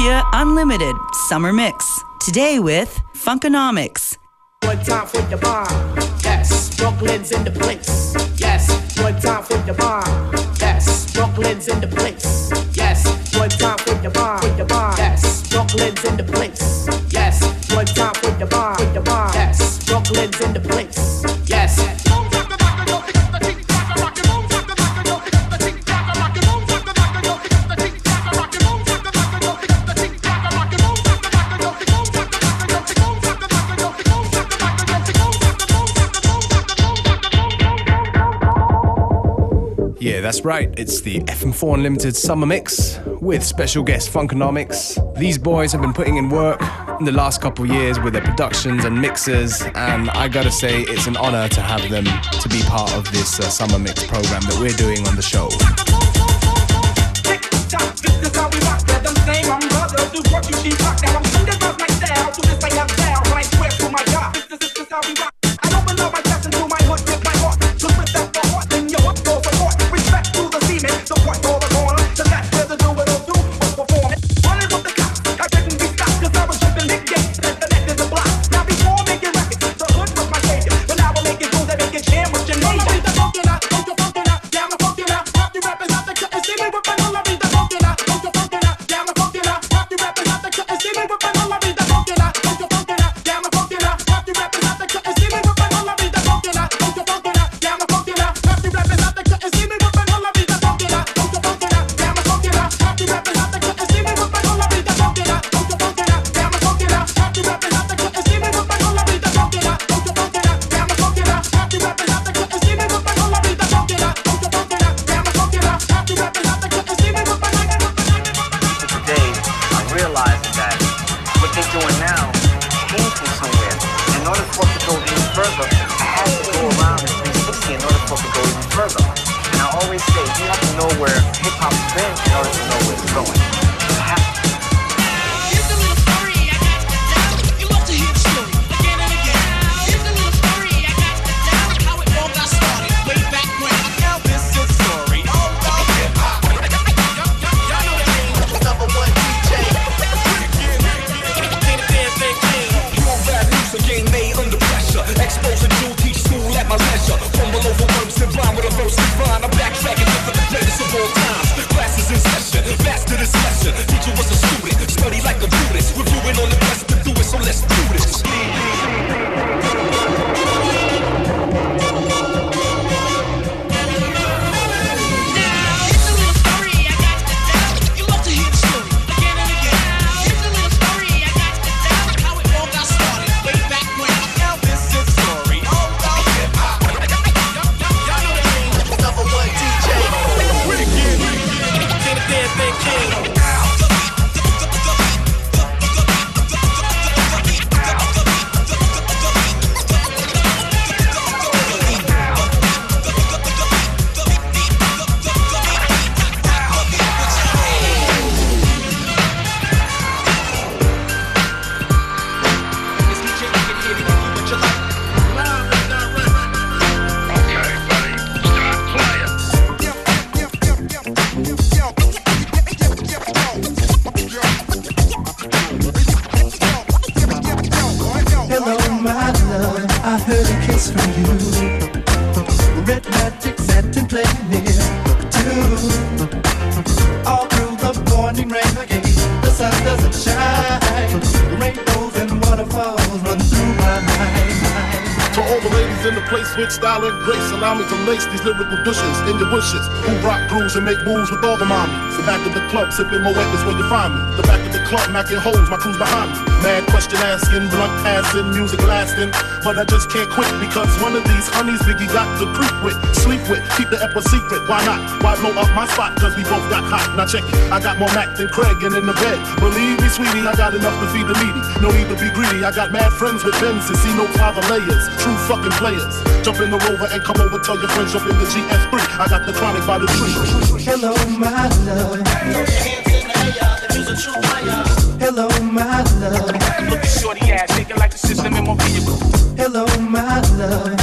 Philadelphia Unlimited Summer Mix. Today with Funkonomics. One time for the bomb, yes. Brooklyn's in the place, yes. One time for the bomb, yes. Brooklyn's in the place, yes. One time for the bomb, with the bomb, yes. Brooklyn's in the place, yes. One time for the bomb, with the bomb, yes. Brooklyn's in the place, yes. That's right, it's the FM4 Unlimited Summer Mix with special guest Funkonomics. These boys have been putting in work in the last couple years with their productions and mixes, and I gotta say, it's an honor to have them to be part of this uh, Summer Mix program that we're doing on the show. I open up my chest and do Sipping Moët is where you find me. The back of the club, macking holes, my crew's behind me. Mad question asking, blunt asking, music lasting. But I just can't quit because one of these honeys Biggie got to creep with, sleep with, keep the epic secret. Why not? Why blow up my spot? Cause we both got hot. Now check it, I got more Mac than Craig and in the bed. Believe me, sweetie, I got enough to feed the needy. No need to be greedy. I got mad friends with Ben's to see no father layers. True fucking players. Jump in the rover and come over, tell your friends, jump in the GS3. I got the chronic by the tree. Hello, my love. Hello, my love. Look at shorty ass, shaking like the system in my vehicle. Hello, my love.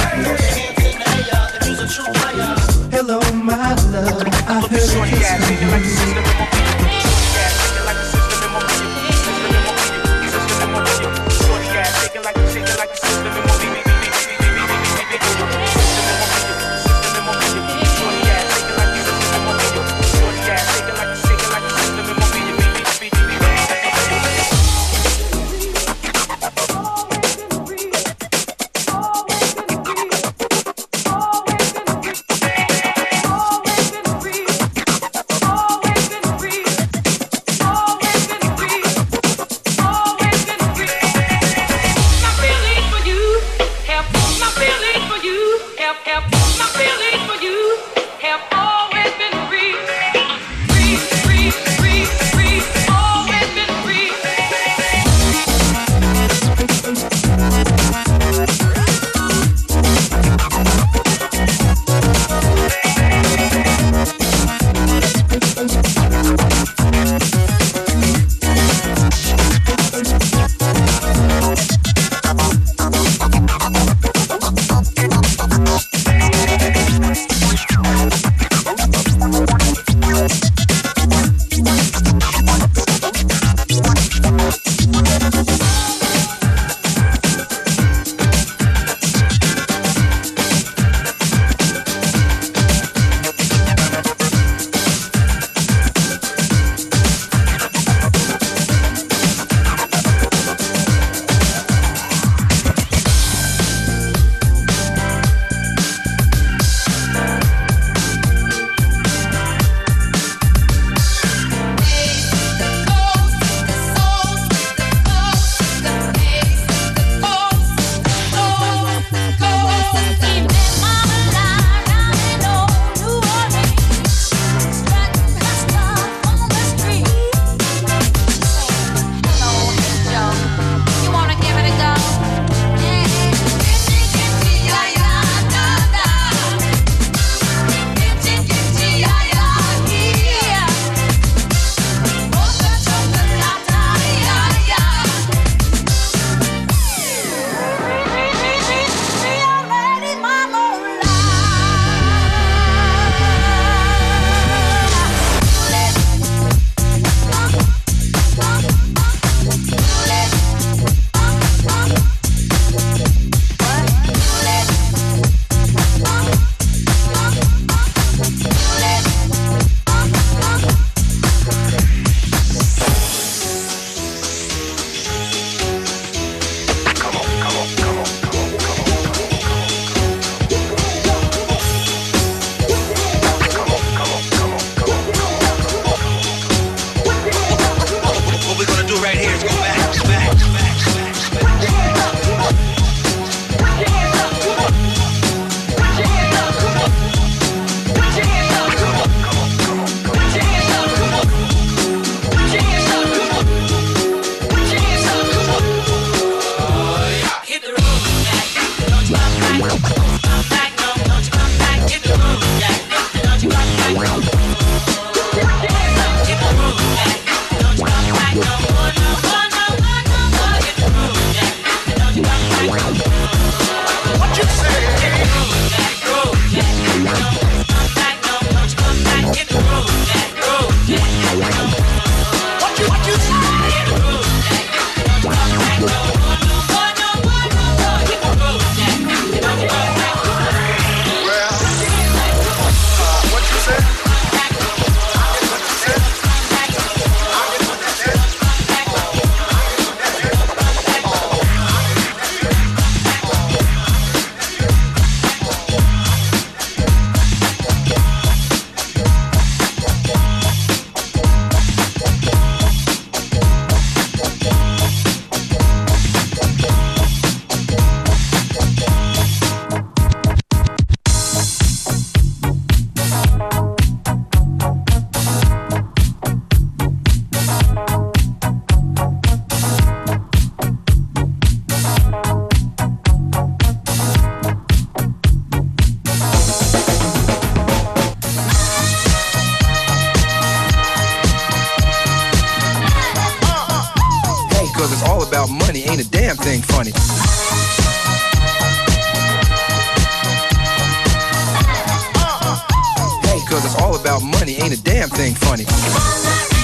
About money, ain't a damn thing funny.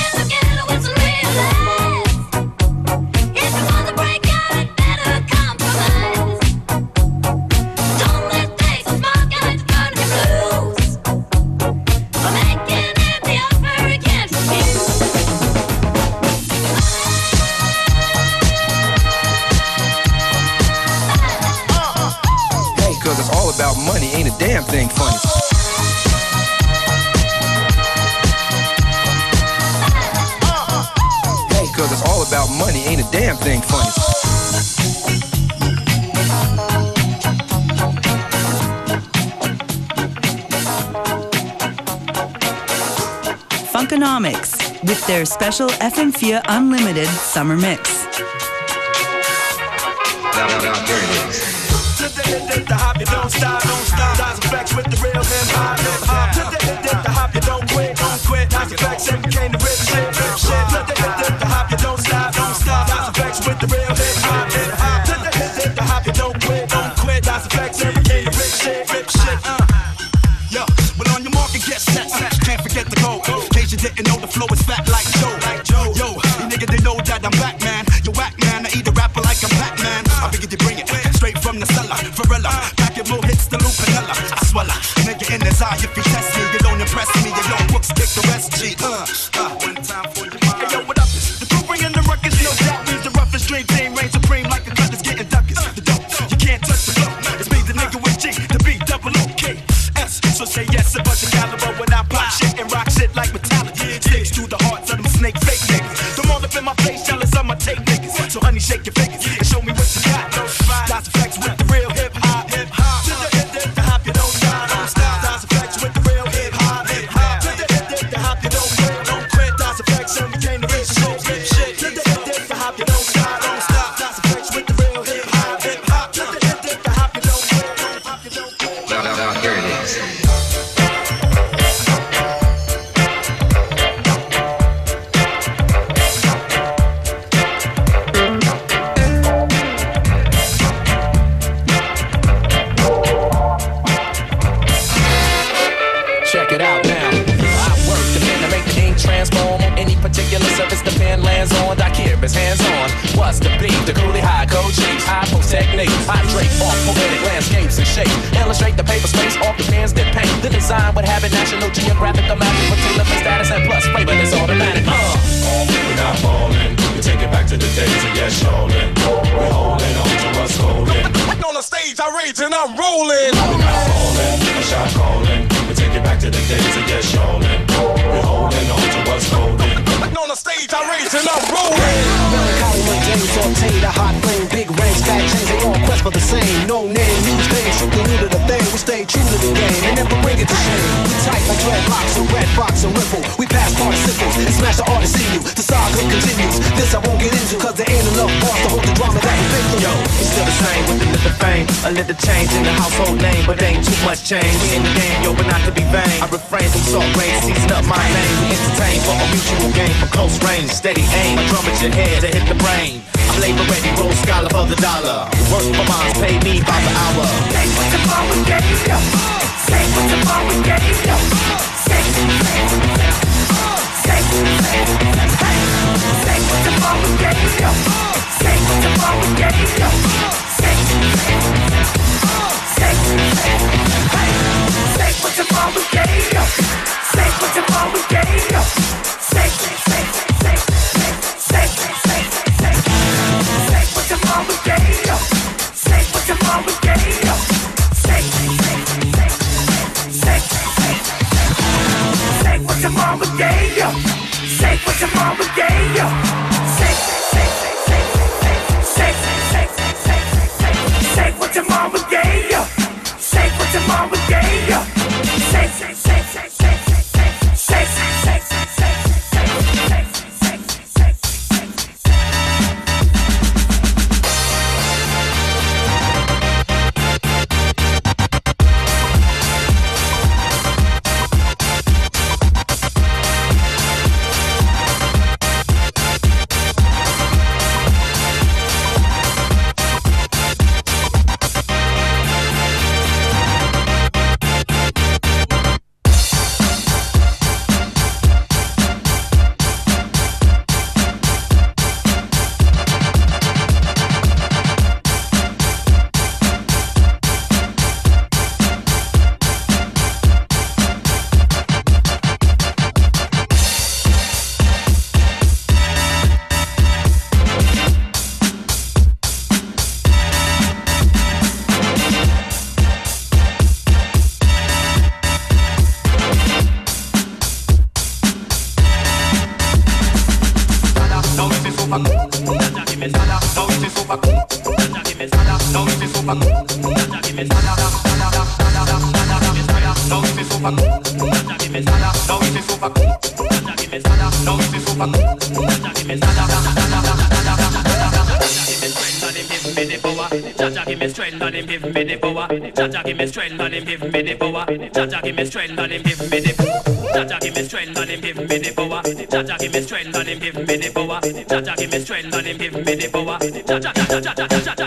special FM4 Unlimited Summer Mix. Now, now, now, there it is. dreadlocks and red rocks, and ripple. We pass participles and smash the artist in you. The saga continues. This I won't get into, cause there ain't enough bars to hold the drama that we victim. Yo, it's still the same with a little fame. A little change in the household name, but ain't too much change. We in the game, yo, but not to be vain. I refrain from salt rain, season up my name. We entertain for a mutual game for close range. Steady aim, a drum at your head to hit the brain slave ready, roll scholar for the dollar. Work for mines, pay me by the hour. Take what tomorrow gave you. Take what tomorrow gave you. Take, take, take, take what tomorrow gave you. Take what tomorrow gave you. Take, take, take what tomorrow gave you. Take what tomorrow gave you. Say what your mama gave you. Say what your mama gave you. strength and him give me the. Jaja give me strength and him give me the power. Jaja give me strength and him give me the power. Jaja give me strength and him give me the power. Jaja, jaja, jaja, jaja, jaja.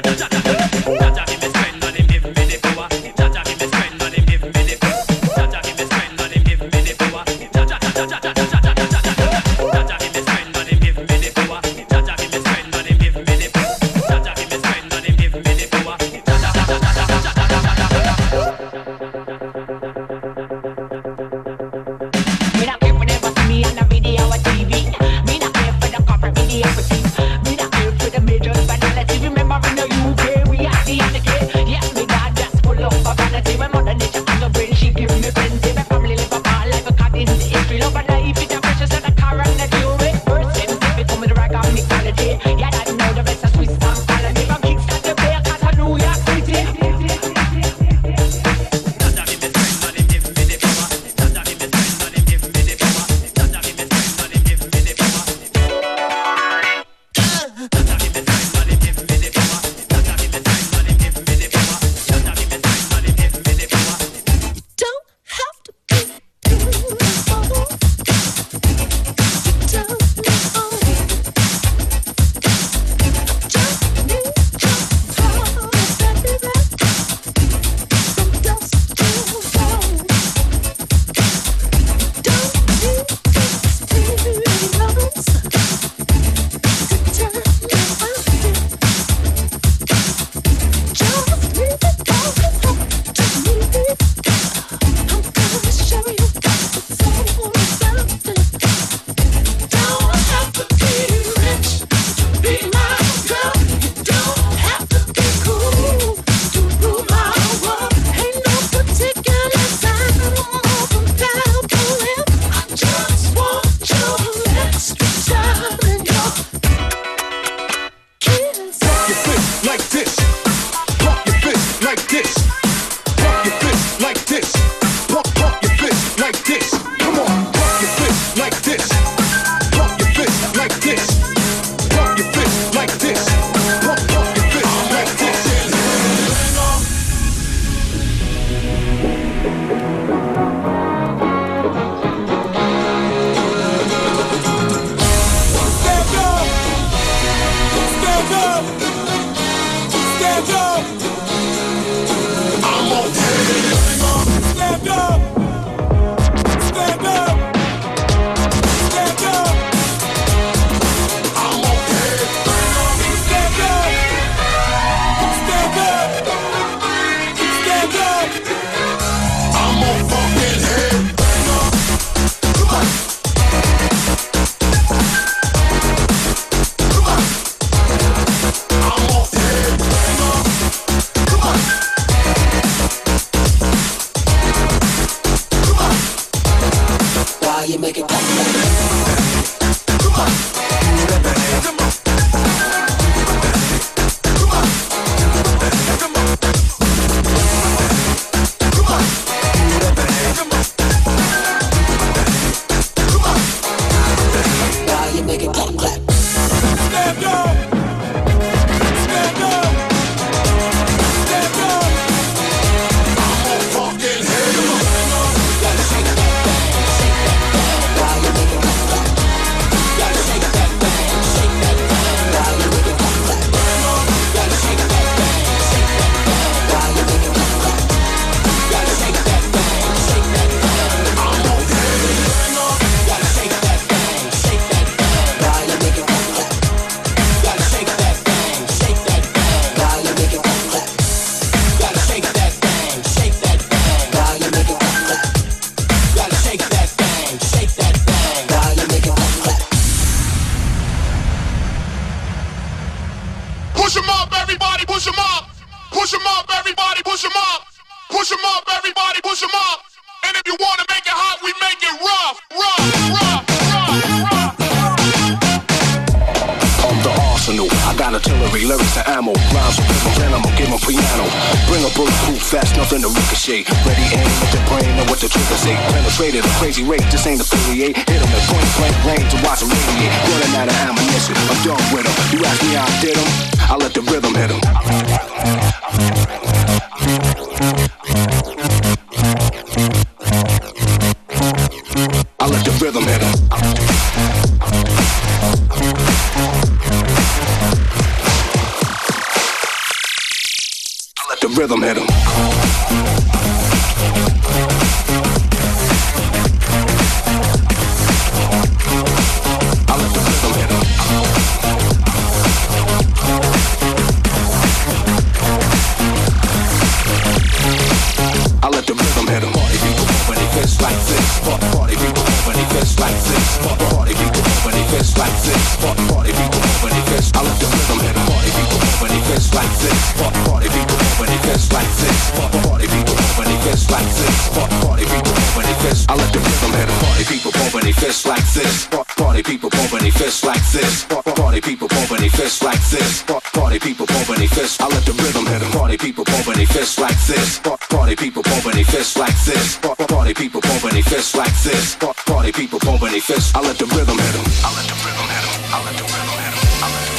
fists like this. Party people pumping their fists like this. Party people pumping their fists like this. Party people pumping their fists. I let the rhythm hit 'em. Party people pumping their fists like this. Party people pumping their fists like this. Party people pumping their fists like this. Party people pumping their fists. I let the rhythm hit 'em. I let the rhythm hit 'em. I let the rhythm hit 'em. I let the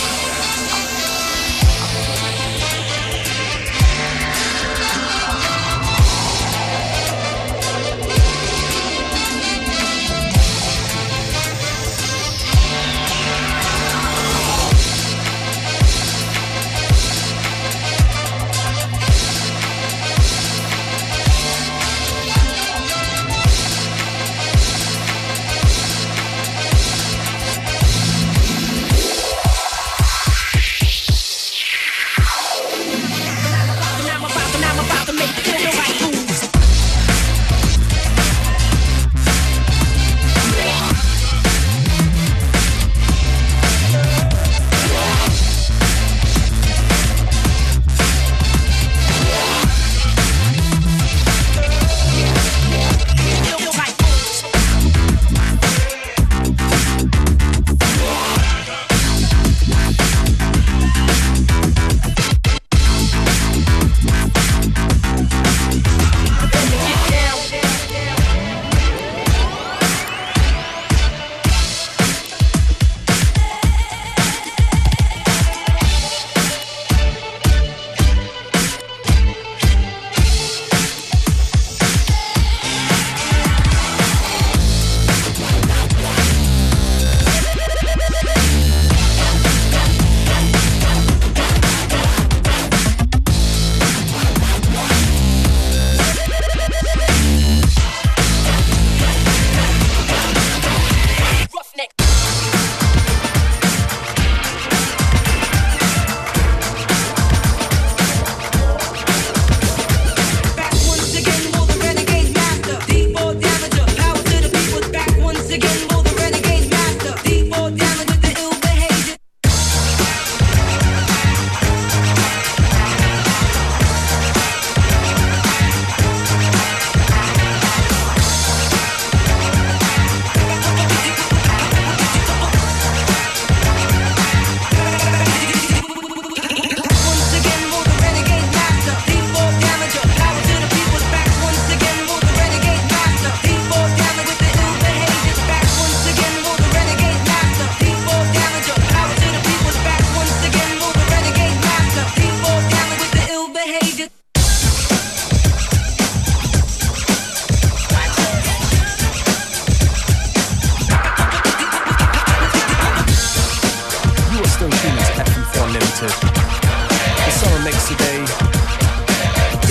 summer mix today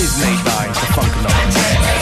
is made by the Funkonomics.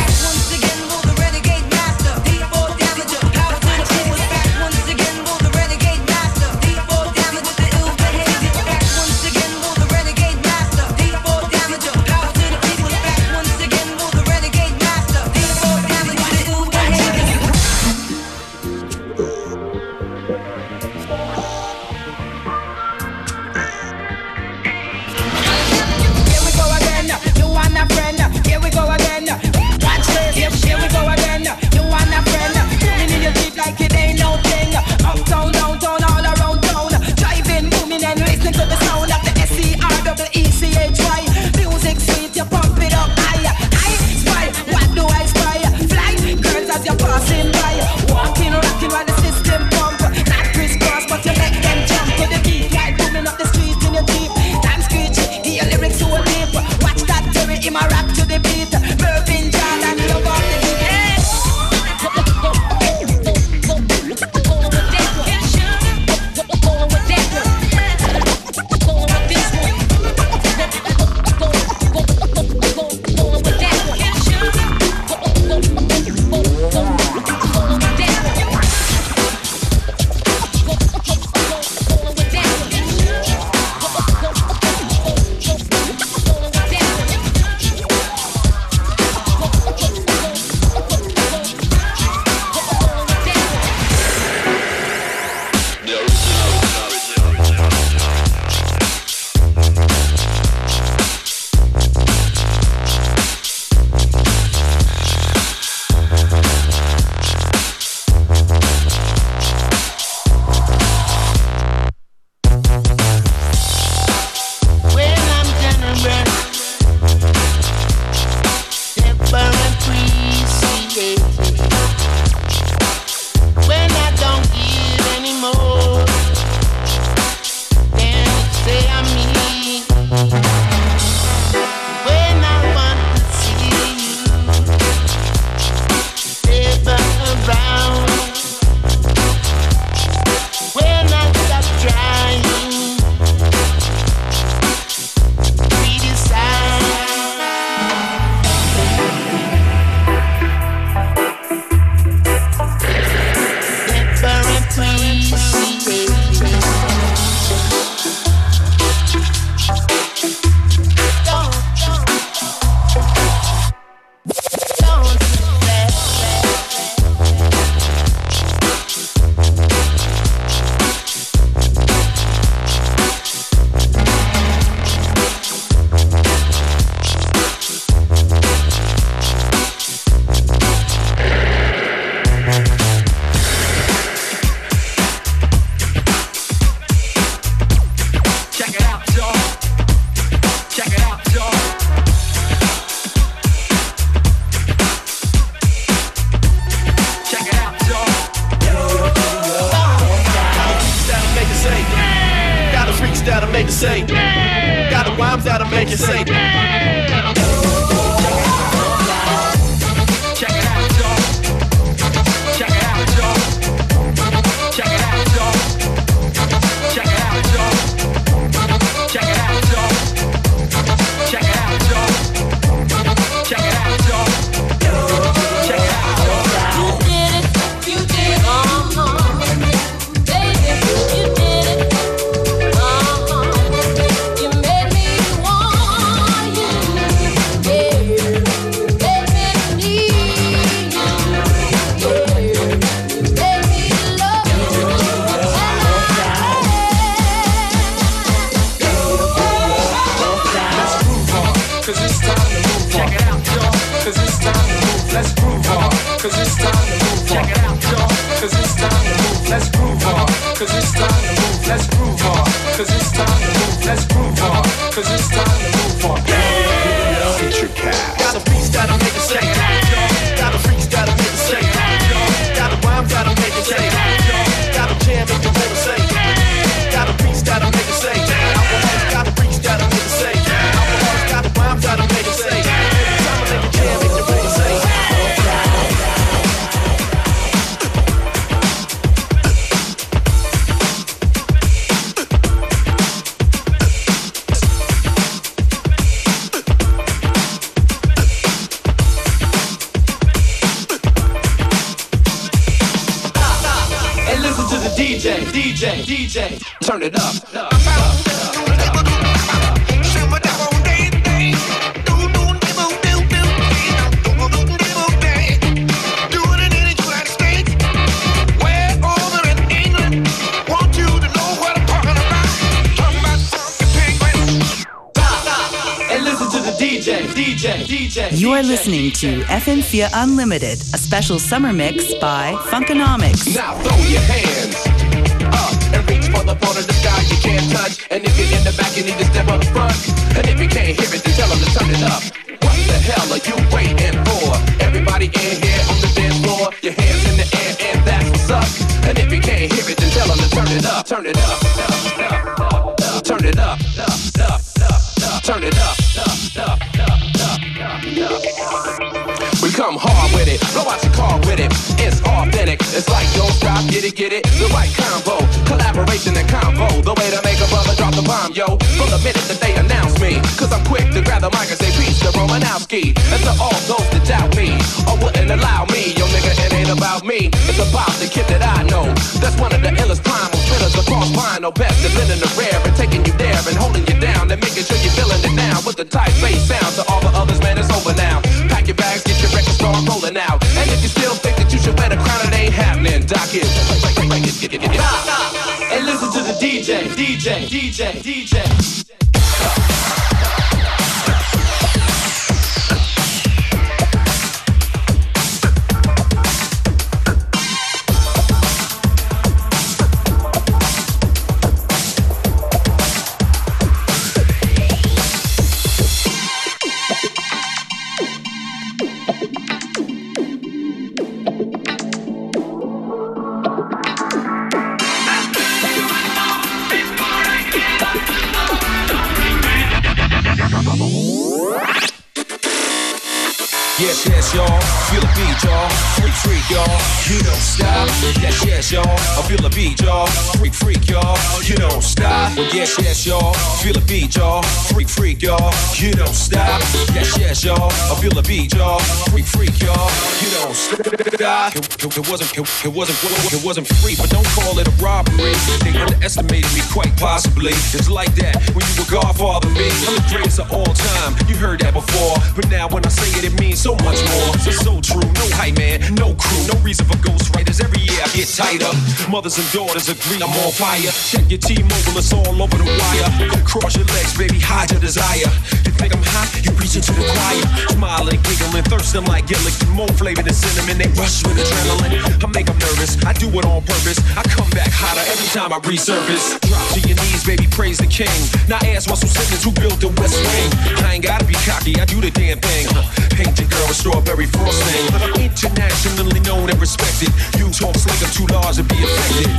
To say, DJ, DJ, DJ. Turn it up. And listen to the DJ, DJ, DJ. You are listening to FM4 Unlimited, a special summer mix by Funkonomics. Now throw your hands up the part of the sky you can't touch. And if you're in the back, you need to step up front. And if you can't hear it, then tell them to turn it up. What the hell are you waiting for? Everybody in here on the dance floor, your hands in the air, and that's what's up. And if you can't hear it, then tell them to turn it up, turn it up, come hard with it, blow out your car with it. It's authentic, it's like don't stop, get it, get it. The right combo, collaboration and combo. The way to make a brother drop the bomb, yo. From the minute that they announce me, cause I'm quick to grab the mic and say peace to Romanowski. And to all those that doubt me, or wouldn't allow me, yo nigga, it ain't about me. It's about the kid that I know. That's one of the illest primal spinners across. No best to in the rare and taking you there and holding you down and making sure you're feeling it now with the tight bass sound. To all the others, man, it's over now. and. And listen to the DJ, DJ, DJ, DJ. Beat, y'all. Freak, freak, y'all. You don't stop. Well, Yes, yes, y'all. Feel the beat, y'all. Freak, freak, y'all. You don't stop. Yes, yes, y'all. I feel the beat, y'all. Freak, freak, y'all. You don't stop. It, it, wasn't, it, it wasn't, it wasn't free, but don't call it a robbery. They underestimated me quite possibly. It's like that when you were Godfather me. I'm the greatest of all time. You heard that before, but now when I say it, it means so much more. It's so true. No hype man, no crew, no reason for ghostwriters. Every year I get tighter. Mothers and daughters agree I'm on fire. Check your T-Mobile, it's all over the wire. Cross your legs, baby, hide your desire. You think I'm hot? You reach into the. Smiling, giggling, thirsting like Gilligan. More flavor than cinnamon, they rush with adrenaline. I make them nervous, I do it on purpose. I come back hotter every time I resurface. Drop to your knees, baby, praise the king. Now ask Russell Simmons who built the West Wing. I ain't gotta be cocky, I do the damn thing. Paint your girl with strawberry frosting. Internationally known and respected. You talk slick, I'm too large to be affected.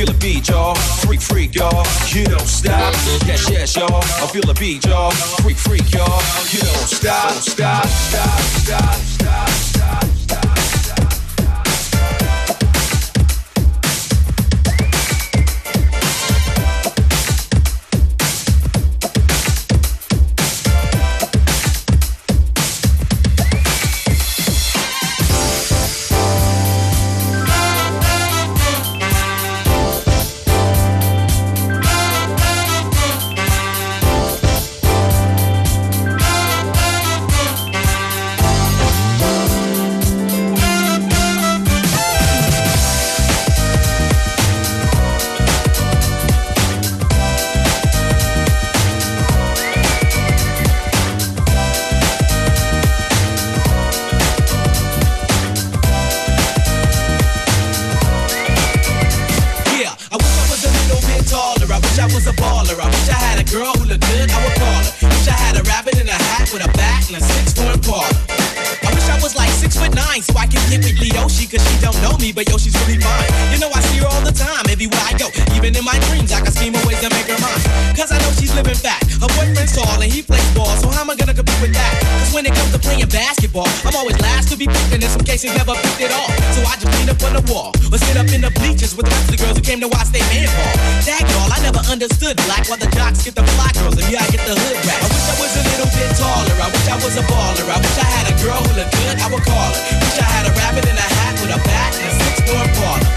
Feel a beat, y'all. Freak, freak, y'all. You don't stop. Yes, yes, y'all. I feel a beat, y'all. Freak, freak, y'all. You don't stop. Stop, stop, stop, stop, stop, stop. Wish I was a baller. I wish I had a girl who looked good. I would call her. Wish I had a rabbit in a hat with a bat and a six foot parlor. I wish I was like six foot nine so I can get with Leoshi cause she don't know me, but yo, she's really fine. You know, I see her all the time, everywhere I go. Even in my dreams, I can scheme of ways to make her mine. Cause I know she's living fat. Her boyfriend's tall and he plays ball, so how am I gonna compete with that? When it comes to playing basketball, I'm always last to be picked, and in some cases never picked at all. So I just lean up on the wall, or sit up in the bleachers with the rest of the girls who came to watch they man ball. Dag y'all, I never understood black while the jocks get the fly girls, and yeah, I get the hood rap. I wish I was a little bit taller, I wish I was a baller, I wish I had a girl who looked good, I would call her. Wish I had a rabbit in a hat with a bat and a six-door parlor.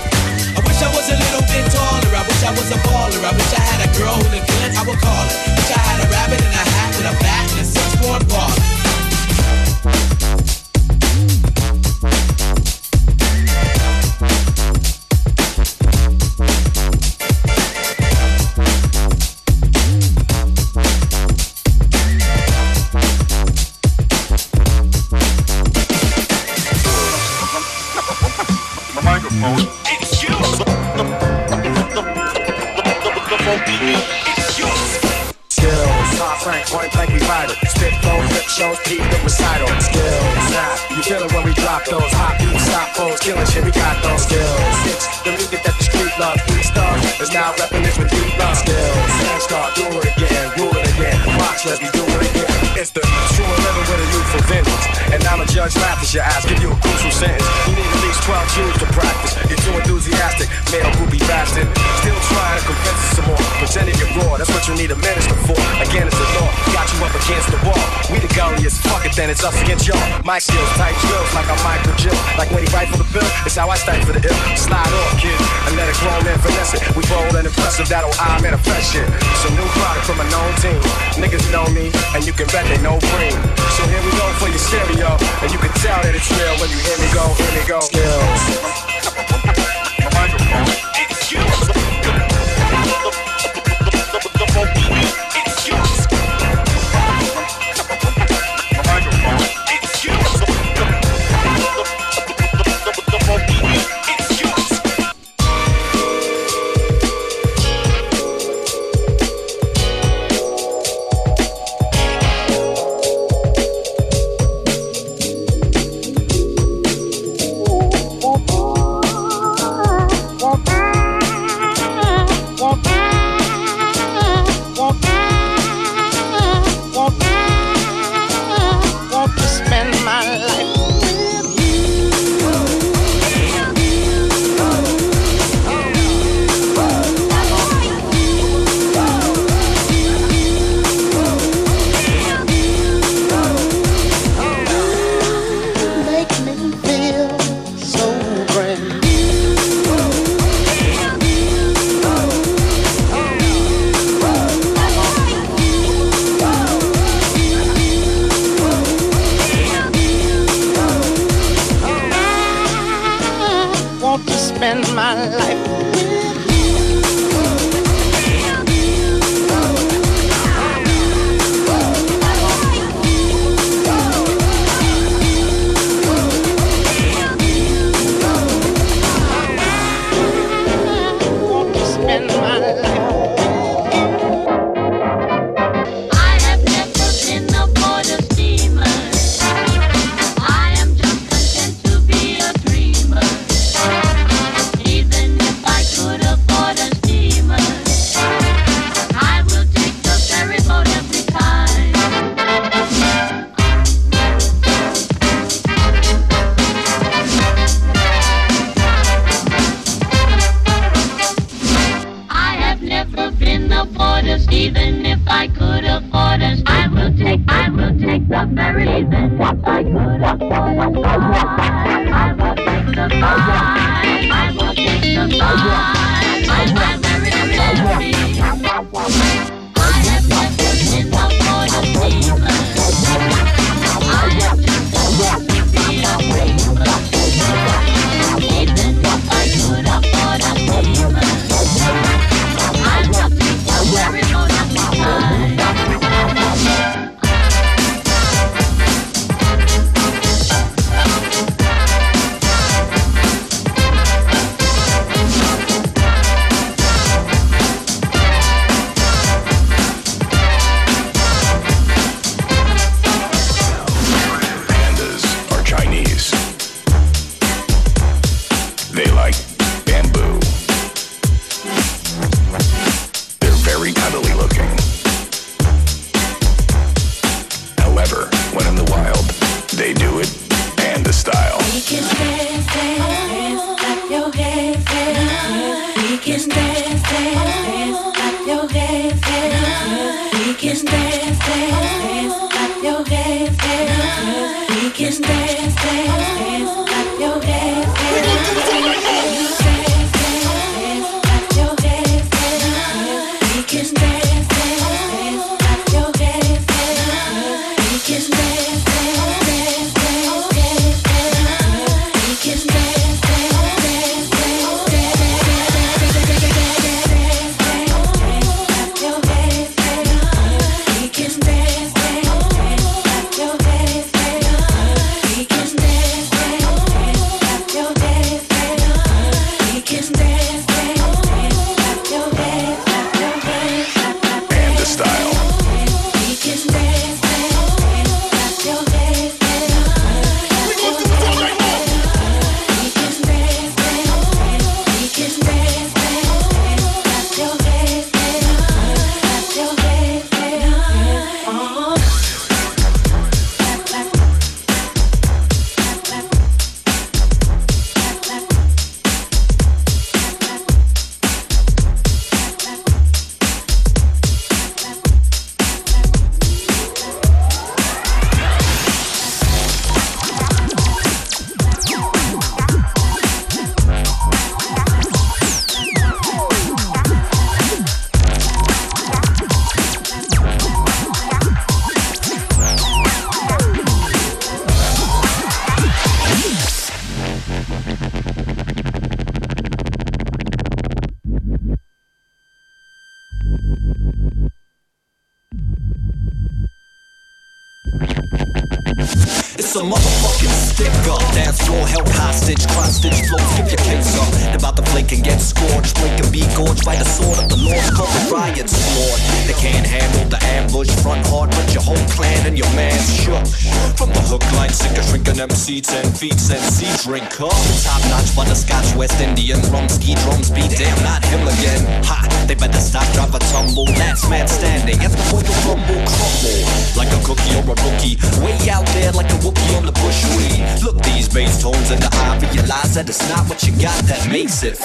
I wish I was a little bit taller. I wish I was a baller. I wish I had a girl who looked good. I would call her. Keep the recital. Skills, nah, you feel it when we drop those hot beats, stop foes, killing shit, we got those skills. It's the music that the street love, three stars is now repping this with deep love. Skills, and start do it again, rule it again. Watch, let me do it again. It's the true living with a youthful vengeance. And I'm a judge, laugh at your ass, give you a crucial sentence. You need at least 12 Jews then, it's us against y'all. My skills, tight drills, like I'm Michael Jill. Like when he rifle the bill, it's how I for the ill. Slide off, kid, and let it grown and finesse it. We bold and impressive, that'll I manifest shit. Some new product from a known team. Niggas know me, and you can bet they know cream. So here we go for your stereo, and you can tell that it's real when you hear me go, hear me go. Skills. My life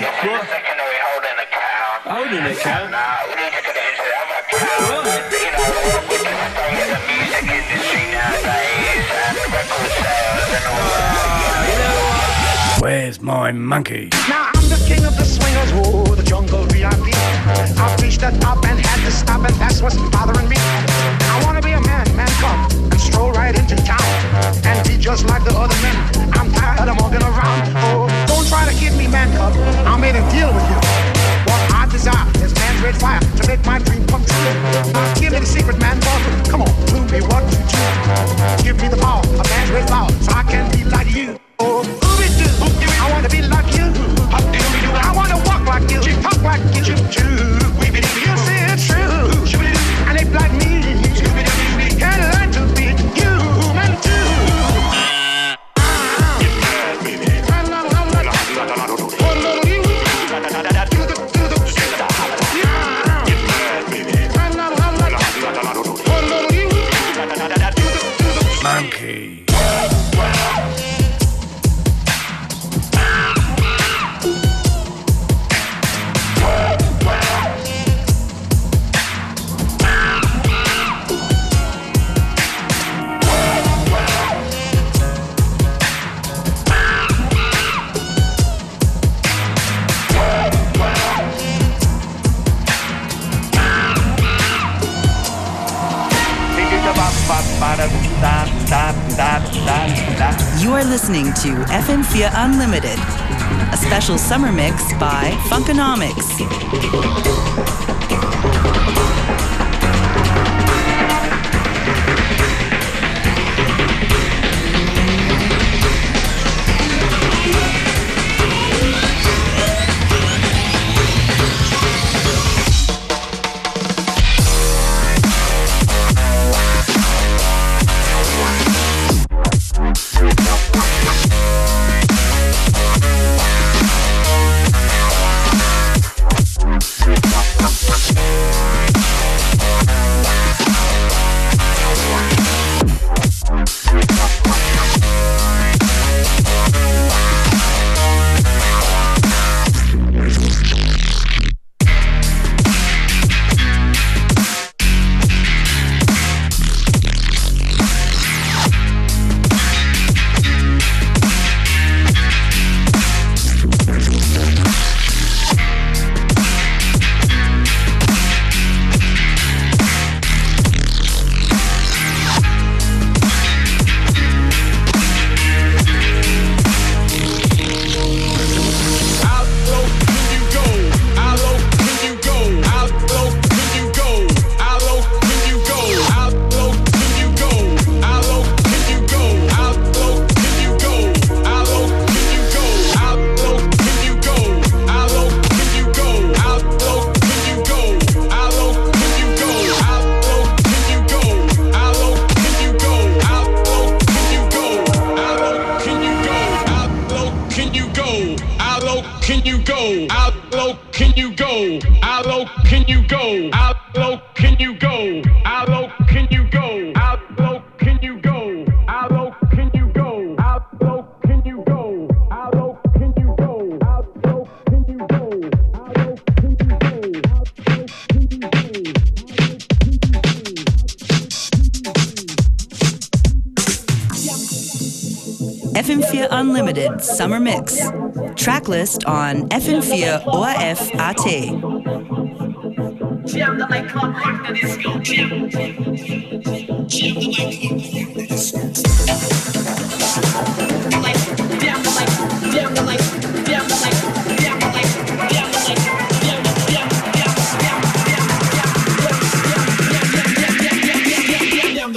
you're not gonna be? What? holding account. Holding account? No, we need to get it into the other account. You know, with the state of the music industry nowadays and record sales and all that. Where's my monkey? Now I'm the king of the swingers, oh, the jungle VIP. I've reached the top and had to stop, and that's what's bothering me. I wanna be a man, man come and stroll right into town and be just like the other men. I'm tired of walking around. Don't try to give me man cub. I made a deal with you. What I desire is man's red fire to make my dream come true. Now give me the secret, man cub. Come on, do me what you do. Give me the power of man's red flower so I can be like you. Oh. I wanna be like you. I wanna walk like you, talk like you. You special summer mix by on FM4 ORF RT.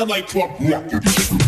like clockwork.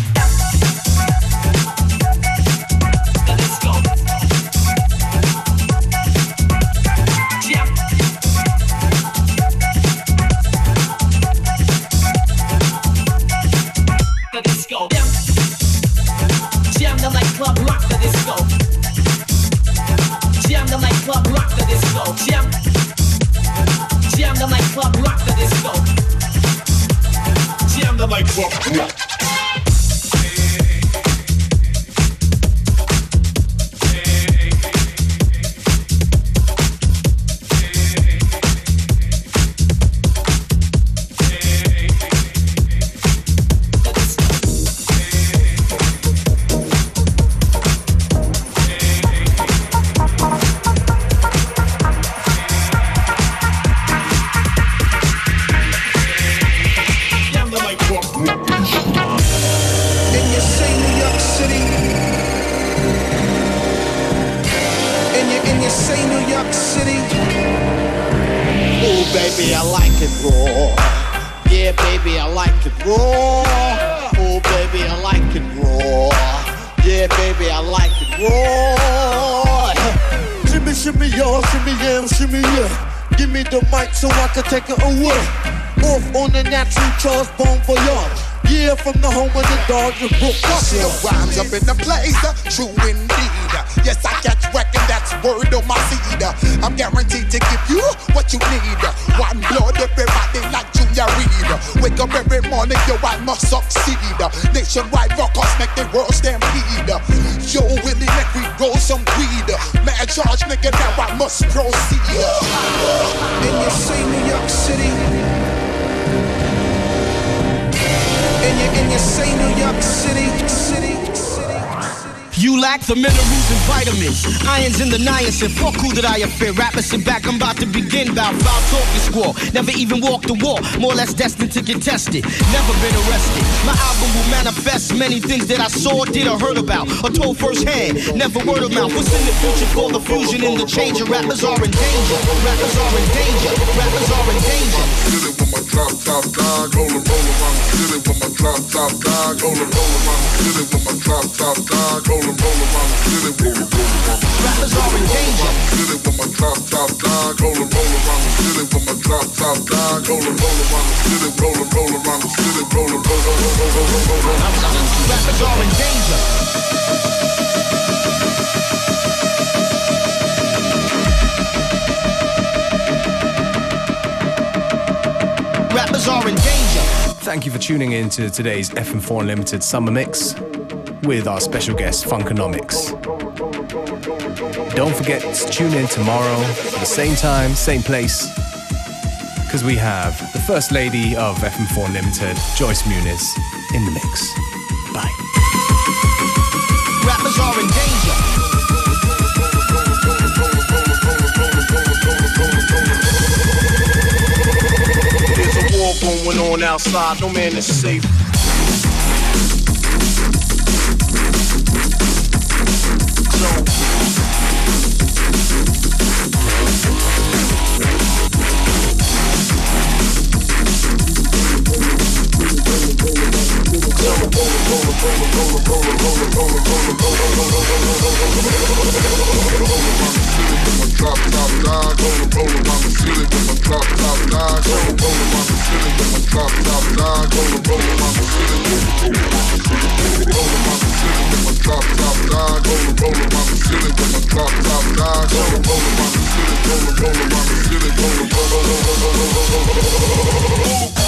Off on the natural, Charles bone for y'all. Yeah, from the home of the dog, you broke us. The rhymes up in the place, uh, true indeed. Yes, I catch wreck that's word on my seed. I'm guaranteed to give you what you need. One blood, everybody like Junior Reid. Wake up every morning, yo, I must succeed. Nationwide rockers make the world stampede. Yo, Willie, let we roll some weed. Man, charge, nigga, now I must proceed. in your same New York City. and you and you say New York City, city. You lack the minerals and vitamins, irons in the niacin. Fuck who did I offend? Rappers sit back, I'm about to begin. Bout foul talking squall. Never even walked the walk, more or less destined to get tested. Never been arrested. My album will manifest many things that I saw, did, or heard about, or told firsthand. Never word of mouth. What's in the future for the fusion in the change? Rappers are in danger. Rappers are in danger. Rappers are in danger. Drop top dog, roll and roll around the city with my drop top dog, roll and roll around the city with my drop top dog, and roll around the city, roll and roll Rappers are in danger. city with my drop top dog, roll and roll around the city with my drop top dog, roll and roll around the city, roll and roll around the city, roll and roll, roll, roll, roll, roll, roll, roll, roll. Rappers are in danger. Rappers are in danger. Thank you for tuning in to today's FM4 Unlimited Summer Mix with our special guest, Funkonomics. Don't forget to tune in tomorrow at the same time, same place, because we have the First Lady of FM4 Limited, Joyce Muniz, in the mix. Bye. Rappers are in danger. There's a war going on outside, no man is safe. Drop top dog, roll and roll around the city with my drop top dog, roll and roll around the city with my drop top dog, roll and roll around the city, roll and roll around the city with my drop top dog, roll and roll around the city with my drop top dog, roll and roll around the city, roll and roll around the city, roll and roll, roll, roll, roll, roll, roll, roll, roll, roll.